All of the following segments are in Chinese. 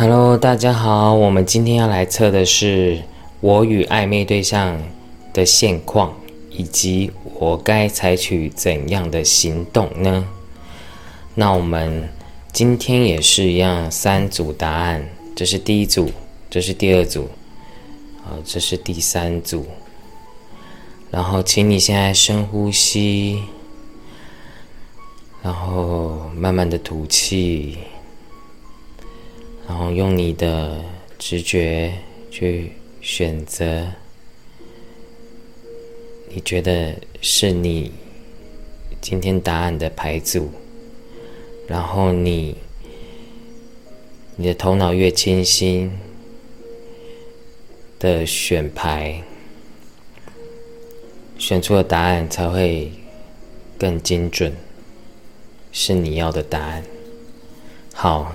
Hello，大家好，我们今天要来测的是我与暧昧对象的现况，以及我该采取怎样的行动呢？那我们今天也是一样，三组答案，这是第一组，这是第二组，啊，这是第三组。然后，请你现在深呼吸，然后慢慢的吐气。然后用你的直觉去选择，你觉得是你今天答案的牌组。然后你，你的头脑越清晰的选牌，选出的答案才会更精准，是你要的答案。好。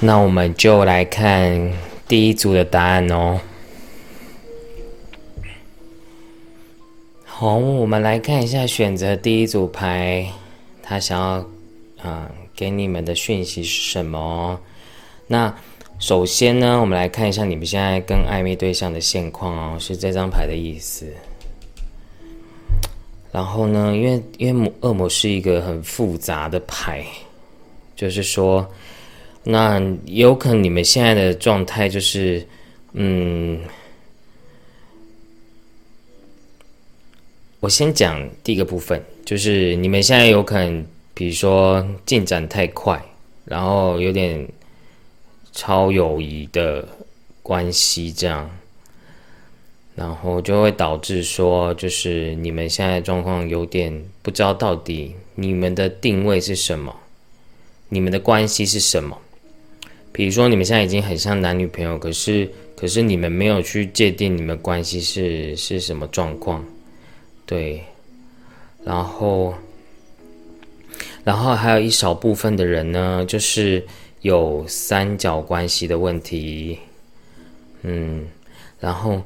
那我们就来看第一组的答案哦。好，我们来看一下选择第一组牌，他想要啊给你们的讯息是什么？那首先呢，我们来看一下你们现在跟暧昧对象的现况哦，是这张牌的意思。然后呢，因为因为恶魔是一个很复杂的牌，就是说。那有可能你们现在的状态就是，嗯，我先讲第一个部分，就是你们现在有可能，比如说进展太快，然后有点超友谊的关系这样，然后就会导致说，就是你们现在状况有点不知道到底你们的定位是什么，你们的关系是什么。比如说，你们现在已经很像男女朋友，可是可是你们没有去界定你们关系是是什么状况，对，然后然后还有一少部分的人呢，就是有三角关系的问题，嗯，然后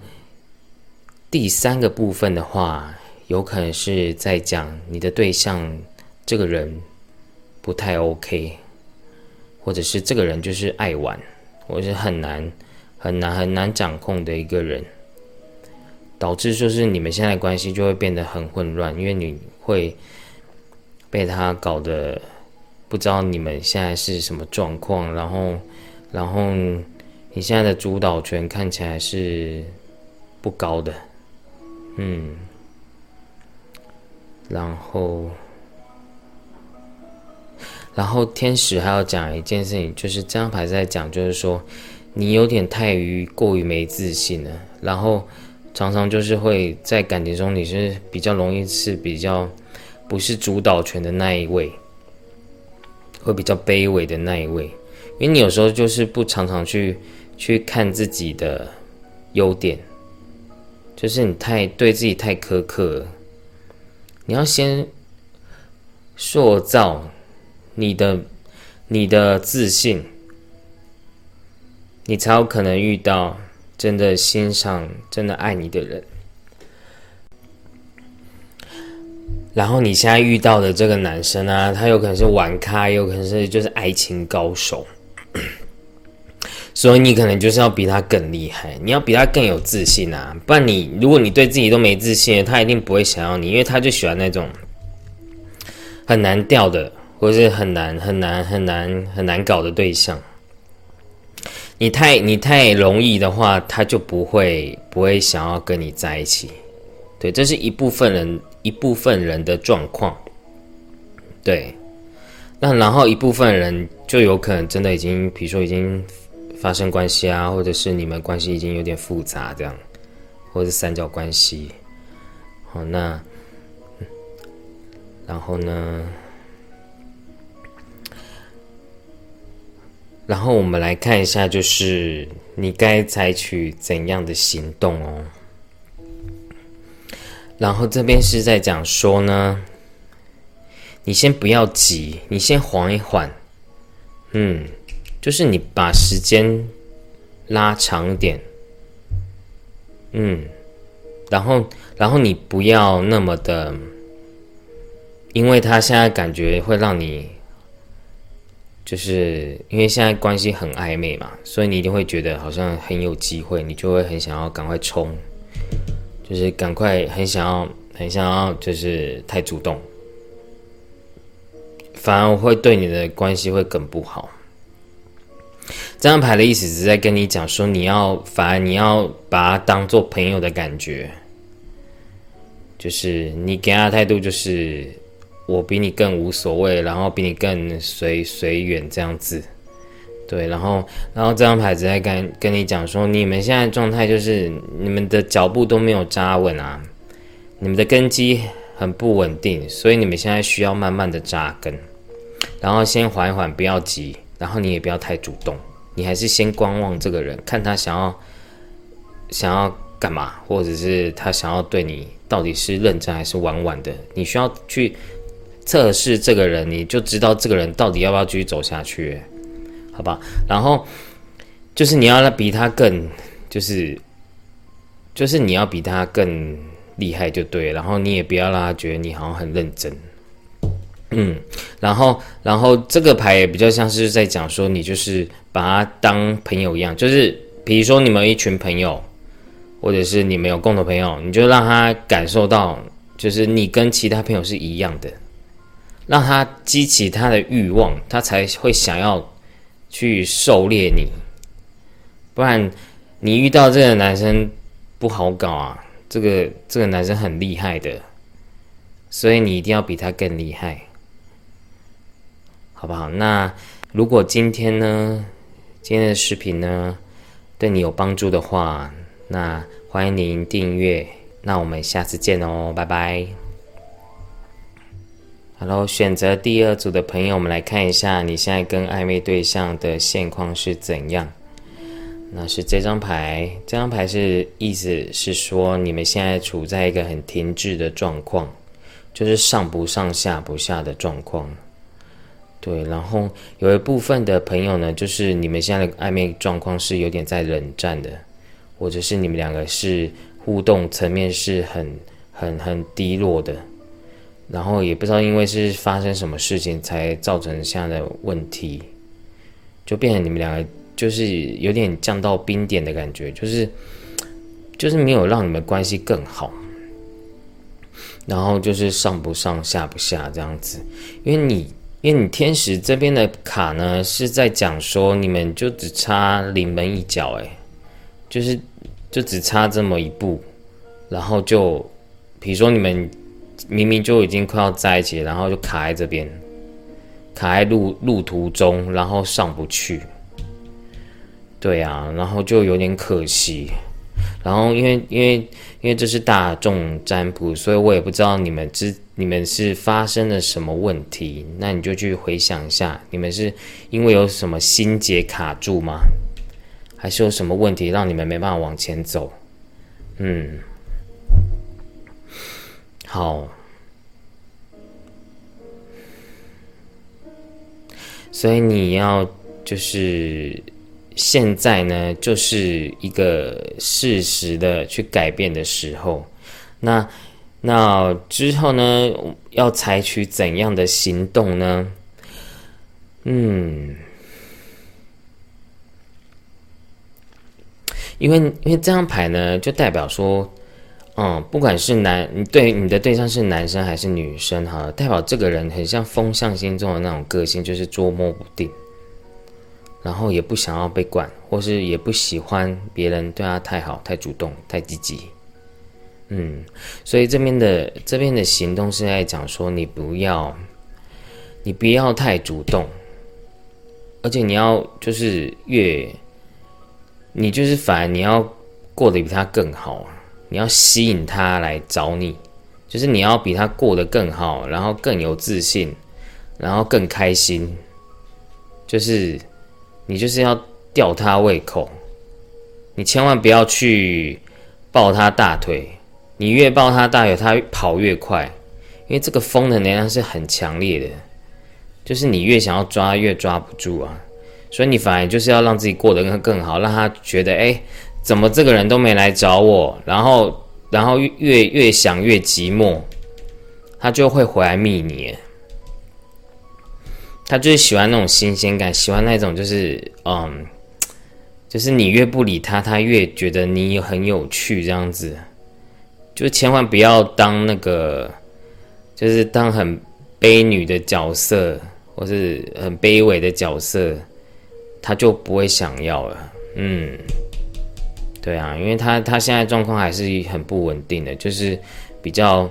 第三个部分的话，有可能是在讲你的对象这个人不太 OK。或者是这个人就是爱玩，或是很难、很难、很难掌控的一个人，导致就是你们现在关系就会变得很混乱，因为你会被他搞得不知道你们现在是什么状况，然后，然后你现在的主导权看起来是不高的，嗯，然后。然后天使还要讲一件事情，就是这张牌在讲，就是说你有点太于过于没自信了，然后常常就是会在感情中你是比较容易是比较不是主导权的那一位，会比较卑微的那一位，因为你有时候就是不常常去去看自己的优点，就是你太对自己太苛刻了，你要先塑造。你的你的自信，你才有可能遇到真的欣赏、真的爱你的人。然后你现在遇到的这个男生啊，他有可能是玩咖，有可能是就是爱情高手，所以你可能就是要比他更厉害，你要比他更有自信啊！不然你如果你对自己都没自信，他一定不会想要你，因为他就喜欢那种很难掉的。或是很难很难很难很难搞的对象，你太你太容易的话，他就不会不会想要跟你在一起。对，这是一部分人一部分人的状况。对，那然后一部分人就有可能真的已经，比如说已经发生关系啊，或者是你们关系已经有点复杂这样，或者是三角关系。好，那然后呢？然后我们来看一下，就是你该采取怎样的行动哦。然后这边是在讲说呢，你先不要急，你先缓一缓，嗯，就是你把时间拉长点，嗯，然后然后你不要那么的，因为他现在感觉会让你。就是因为现在关系很暧昧嘛，所以你一定会觉得好像很有机会，你就会很想要赶快冲，就是赶快很想要很想要，就是太主动，反而会对你的关系会更不好。这张牌的意思是在跟你讲说，你要反而你要把他当做朋友的感觉，就是你给他的态度就是我比你更无所谓，然后比你更随随缘这样子，对，然后然后这张牌子在跟跟你讲说，你们现在状态就是你们的脚步都没有扎稳啊，你们的根基很不稳定，所以你们现在需要慢慢的扎根，然后先缓一缓，不要急。然后你也不要太主动，你还是先观望这个人，看他想要想要干嘛，或者是他想要对你到底是认真还是玩玩的。你需要去测试这个人，你就知道这个人到底要不要继续走下去，好吧？然后就是你要比他更，就是就是你要比他更厉害就对，然后你也不要让他觉得你好像很认真。嗯，然后，然后这个牌也比较像是在讲说，你就是把他当朋友一样，就是比如说你们一群朋友，或者是你们有共同朋友，你就让他感受到，就是你跟其他朋友是一样的，让他激起他的欲望，他才会想要去狩猎你。不然，你遇到这个男生不好搞啊，这个这个男生很厉害的，所以你一定要比他更厉害。好不好？那如果今天呢，今天的视频呢，对你有帮助的话，那欢迎您订阅。那我们下次见哦，拜拜。Hello，选择第二组的朋友，我们来看一下你现在跟暧昧对象的现况是怎样。那是这张牌，这张牌是意思是说，你们现在处在一个很停滞的状况，就是上不上下不下的状况。对，然后有一部分的朋友呢，就是你们现在的暧昧状况是有点在冷战的，或者是你们两个是互动层面是很很很低落的，然后也不知道因为是发生什么事情才造成现在的问题，就变成你们两个就是有点降到冰点的感觉，就是就是没有让你们关系更好，然后就是上不上下不下这样子，因为你。因为你天使这边的卡呢，是在讲说你们就只差临门一脚，哎，就是就只差这么一步，然后就，比如说你们明明就已经快要在一起，然后就卡在这边，卡在路路途中，然后上不去，对啊，然后就有点可惜。然后因为因为因为这是大众占卜，所以我也不知道你们之你们是发生了什么问题。那你就去回想一下，你们是因为有什么心结卡住吗？还是有什么问题让你们没办法往前走？嗯，好，所以你要就是。现在呢，就是一个适时的去改变的时候。那那之后呢，要采取怎样的行动呢？嗯，因为因为这张牌呢，就代表说，嗯，不管是男，你对你的对象是男生还是女生，哈，代表这个人很像风象星中的那种个性，就是捉摸不定。然后也不想要被管，或是也不喜欢别人对他太好、太主动、太积极。嗯，所以这边的这边的行动是在讲说，你不要，你不要太主动，而且你要就是越，你就是反而你要过得比他更好，你要吸引他来找你，就是你要比他过得更好，然后更有自信，然后更开心，就是。你就是要吊他胃口，你千万不要去抱他大腿，你越抱他大腿，他跑越快，因为这个风的能量是很强烈的，就是你越想要抓，越抓不住啊，所以你反而就是要让自己过得更更好，让他觉得，哎，怎么这个人都没来找我，然后，然后越越想越寂寞，他就会回来觅你。他就是喜欢那种新鲜感，喜欢那种就是嗯，就是你越不理他，他越觉得你很有趣这样子。就千万不要当那个，就是当很卑女的角色，或是很卑微的角色，他就不会想要了。嗯，对啊，因为他他现在状况还是很不稳定的，就是比较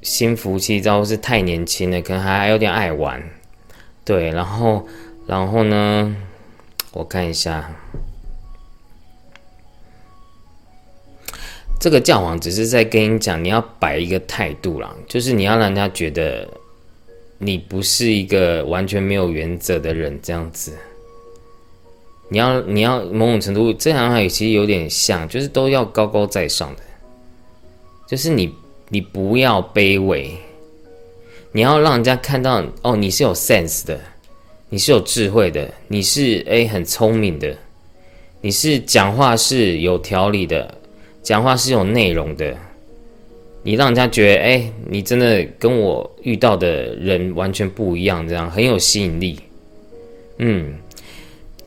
心浮气躁，是太年轻了，可能还有点爱玩。对，然后然后呢，我看一下。这个教皇只是在跟你讲，你要摆一个态度啦，就是你要让人家觉得你不是一个完全没有原则的人，这样子。你要你要某种程度，这两话其实有点像，就是都要高高在上的，就是你你不要卑微，你要让人家看到哦，你是有 sense 的，你是有智慧的，你是诶很聪明的，你是讲话是有条理的。讲话是有内容的，你让人家觉得，哎，你真的跟我遇到的人完全不一样，这样很有吸引力。嗯，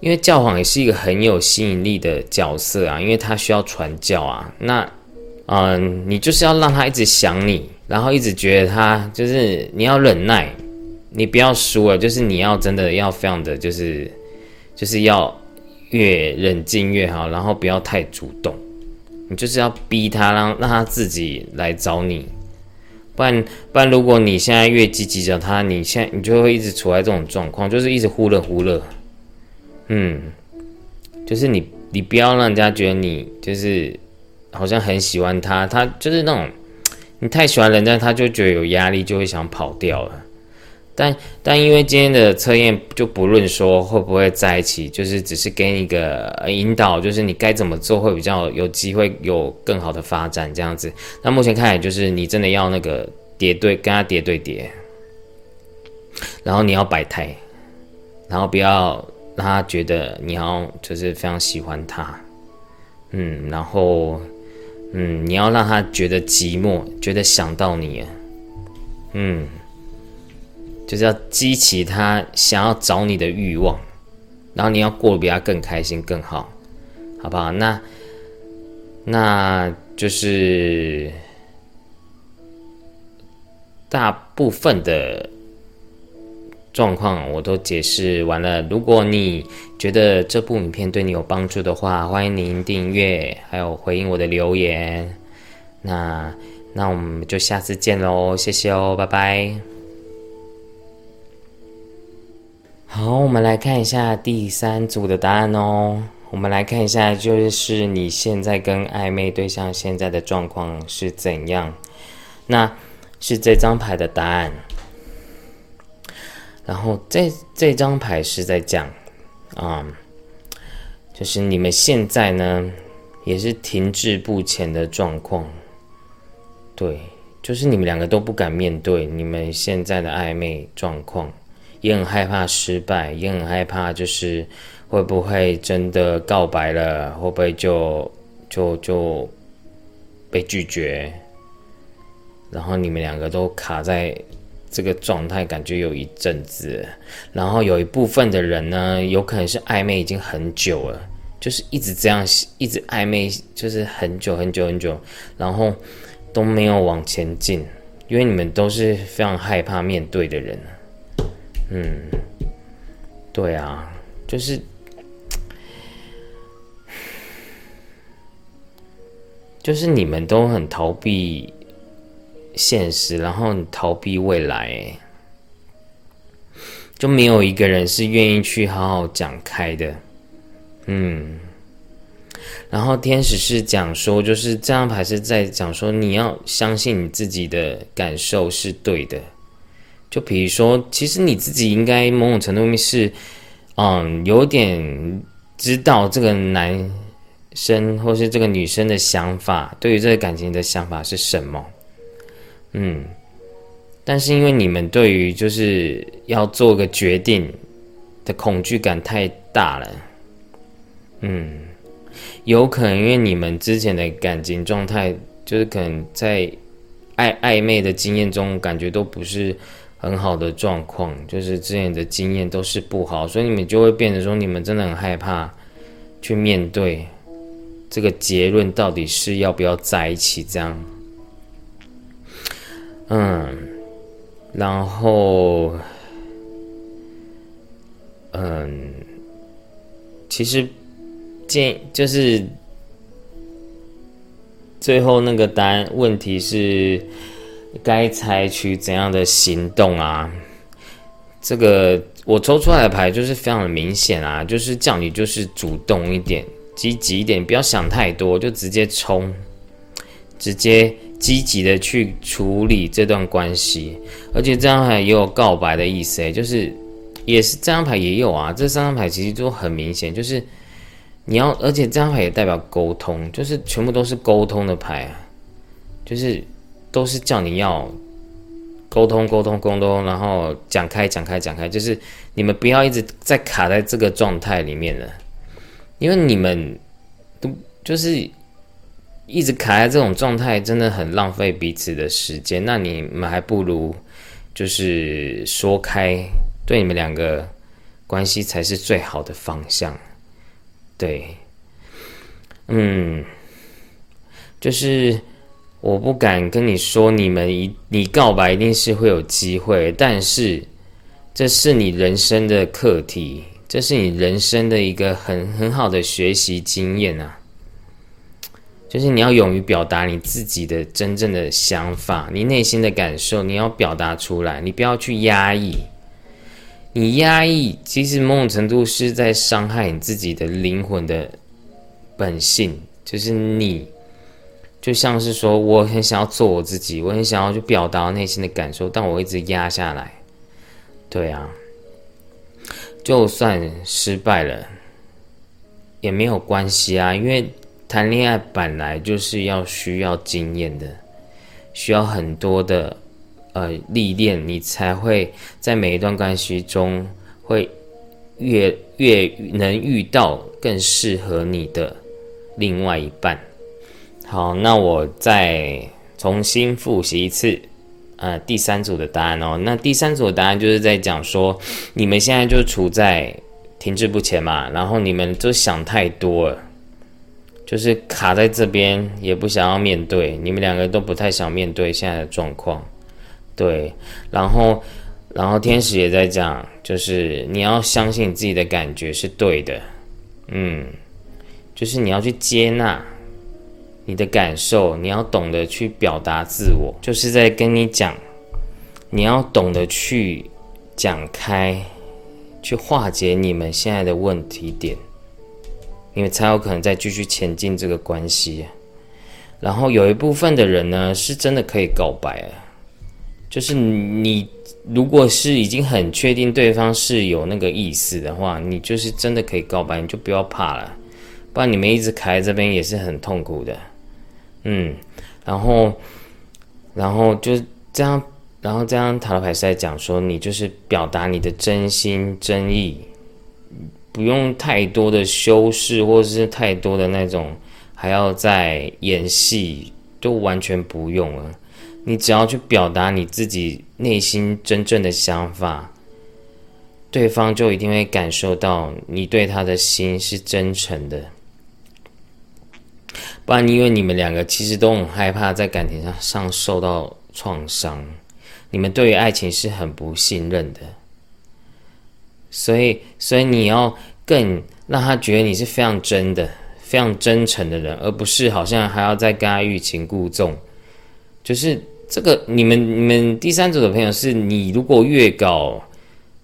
因为教皇也是一个很有吸引力的角色啊，因为他需要传教啊。那，嗯，你就是要让他一直想你，然后一直觉得他就是你要忍耐，你不要输了，就是你要真的要非常的就是，就是要越冷静越好，然后不要太主动。你就是要逼他，让让他自己来找你，不然不然，如果你现在越积极找他，你现在你就会一直处在这种状况，就是一直忽冷忽热。嗯，就是你你不要让人家觉得你就是好像很喜欢他，他就是那种你太喜欢人家，他就觉得有压力，就会想跑掉了。但但因为今天的测验就不论说会不会在一起，就是只是给你一个引导，就是你该怎么做会比较有机会有更好的发展这样子。那目前看来就是你真的要那个叠对跟他叠对叠，然后你要摆态，然后不要让他觉得你要就是非常喜欢他，嗯，然后嗯你要让他觉得寂寞，觉得想到你，嗯。就是要激起他想要找你的欲望，然后你要过得比他更开心更好，好不好？那那就是大部分的状况我都解释完了。如果你觉得这部影片对你有帮助的话，欢迎您订阅，还有回应我的留言。那那我们就下次见喽，谢谢哦，拜拜。好，我们来看一下第三组的答案哦。我们来看一下，就是你现在跟暧昧对象现在的状况是怎样？那是这张牌的答案。然后这这张牌是在讲，啊，就是你们现在呢也是停滞不前的状况。对，就是你们两个都不敢面对你们现在的暧昧状况。也很害怕失败，也很害怕，就是会不会真的告白了，会不会就就就被拒绝？然后你们两个都卡在这个状态，感觉有一阵子。然后有一部分的人呢，有可能是暧昧已经很久了，就是一直这样，一直暧昧，就是很久很久很久，然后都没有往前进，因为你们都是非常害怕面对的人。嗯，对啊，就是，就是你们都很逃避现实，然后你逃避未来，就没有一个人是愿意去好好讲开的。嗯，然后天使是讲说，就是这张牌是在讲说，你要相信你自己的感受是对的。就比如说，其实你自己应该某种程度是，嗯，有点知道这个男生或是这个女生的想法，对于这个感情的想法是什么，嗯，但是因为你们对于就是要做个决定的恐惧感太大了，嗯，有可能因为你们之前的感情状态，就是可能在暧暧昧的经验中，感觉都不是。很好的状况，就是之前的经验都是不好，所以你们就会变得说，你们真的很害怕去面对这个结论，到底是要不要在一起这样。嗯，然后，嗯，其实建就是最后那个答案问题是该采取怎样的行动啊？这个我抽出来的牌就是非常的明显啊，就是叫你就是主动一点、积极一点，不要想太多，就直接冲，直接。积极的去处理这段关系，而且这张牌也有告白的意思，就是也是这张牌也有啊。这三张牌其实都很明显，就是你要，而且这张牌也代表沟通，就是全部都是沟通的牌啊，就是都是叫你要沟通、沟通、沟通，然后讲开、讲开、讲开，就是你们不要一直在卡在这个状态里面了，因为你们都就是。一直卡在这种状态，真的很浪费彼此的时间。那你们还不如就是说开，对你们两个关系才是最好的方向。对，嗯，就是我不敢跟你说，你们一你告白一定是会有机会，但是这是你人生的课题，这是你人生的一个很很好的学习经验啊。就是你要勇于表达你自己的真正的想法，你内心的感受，你要表达出来，你不要去压抑。你压抑，其实某种程度是在伤害你自己的灵魂的本性。就是你，就像是说，我很想要做我自己，我很想要去表达内心的感受，但我一直压下来。对啊，就算失败了也没有关系啊，因为。谈恋爱本来就是要需要经验的，需要很多的呃历练，你才会在每一段关系中会越越能遇到更适合你的另外一半。好，那我再重新复习一次，呃，第三组的答案哦。那第三组的答案就是在讲说，你们现在就处在停滞不前嘛，然后你们就想太多了。就是卡在这边，也不想要面对，你们两个都不太想面对现在的状况，对。然后，然后天使也在讲，就是你要相信自己的感觉是对的，嗯，就是你要去接纳你的感受，你要懂得去表达自我，就是在跟你讲，你要懂得去讲开，去化解你们现在的问题点。因为才有可能再继续前进这个关系，然后有一部分的人呢，是真的可以告白，就是你如果是已经很确定对方是有那个意思的话，你就是真的可以告白，你就不要怕了，不然你们一直卡在这边也是很痛苦的，嗯，然后，然后就这样，然后这样塔罗牌是在讲说，你就是表达你的真心真意。不用太多的修饰，或者是太多的那种还要再演戏，都完全不用了。你只要去表达你自己内心真正的想法，对方就一定会感受到你对他的心是真诚的。不然，因为你们两个其实都很害怕在感情上上受到创伤，你们对于爱情是很不信任的。所以，所以你要更让他觉得你是非常真的、非常真诚的人，而不是好像还要再跟他欲擒故纵。就是这个，你们、你们第三组的朋友，是你如果越搞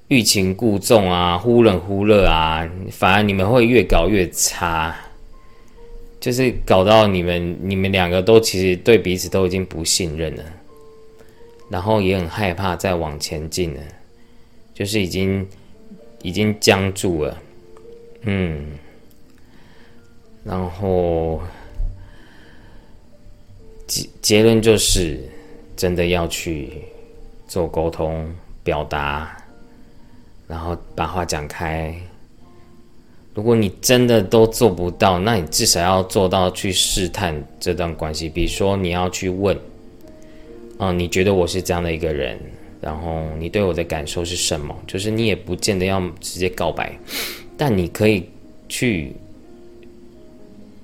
欲擒故纵啊、忽冷忽热啊，反而你们会越搞越差，就是搞到你们、你们两个都其实对彼此都已经不信任了，然后也很害怕再往前进了，就是已经。已经僵住了，嗯，然后结结论就是，真的要去做沟通、表达，然后把话讲开。如果你真的都做不到，那你至少要做到去试探这段关系。比如说，你要去问，啊，你觉得我是这样的一个人？然后你对我的感受是什么？就是你也不见得要直接告白，但你可以去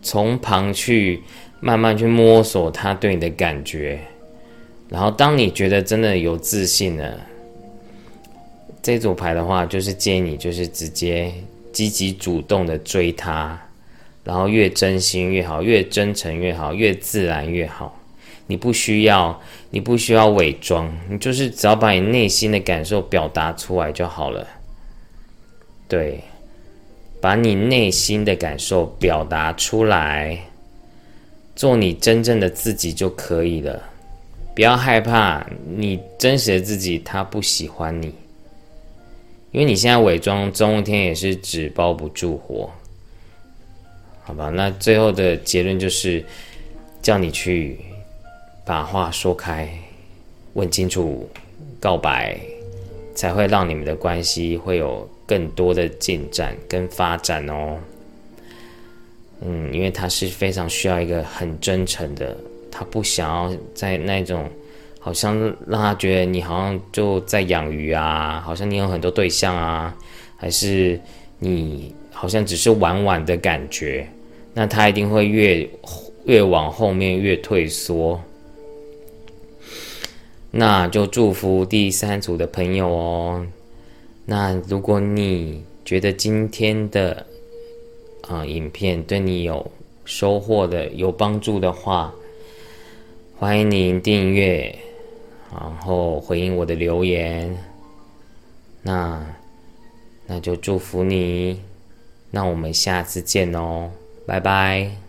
从旁去慢慢去摸索他对你的感觉，然后当你觉得真的有自信了，这组牌的话，就是建议你就是直接积极主动的追他，然后越真心越好，越真诚越好，越自然越好。你不需要，你不需要伪装，你就是只要把你内心的感受表达出来就好了。对，把你内心的感受表达出来，做你真正的自己就可以了。不要害怕你真实的自己，他不喜欢你，因为你现在伪装，总有一天也是纸包不住火。好吧，那最后的结论就是叫你去。把话说开，问清楚，告白，才会让你们的关系会有更多的进展跟发展哦。嗯，因为他是非常需要一个很真诚的，他不想要在那种好像让他觉得你好像就在养鱼啊，好像你有很多对象啊，还是你好像只是玩玩的感觉，那他一定会越越往后面越退缩。那就祝福第三组的朋友哦。那如果你觉得今天的啊影片对你有收获的、有帮助的话，欢迎您订阅，然后回应我的留言。那那就祝福你。那我们下次见哦，拜拜。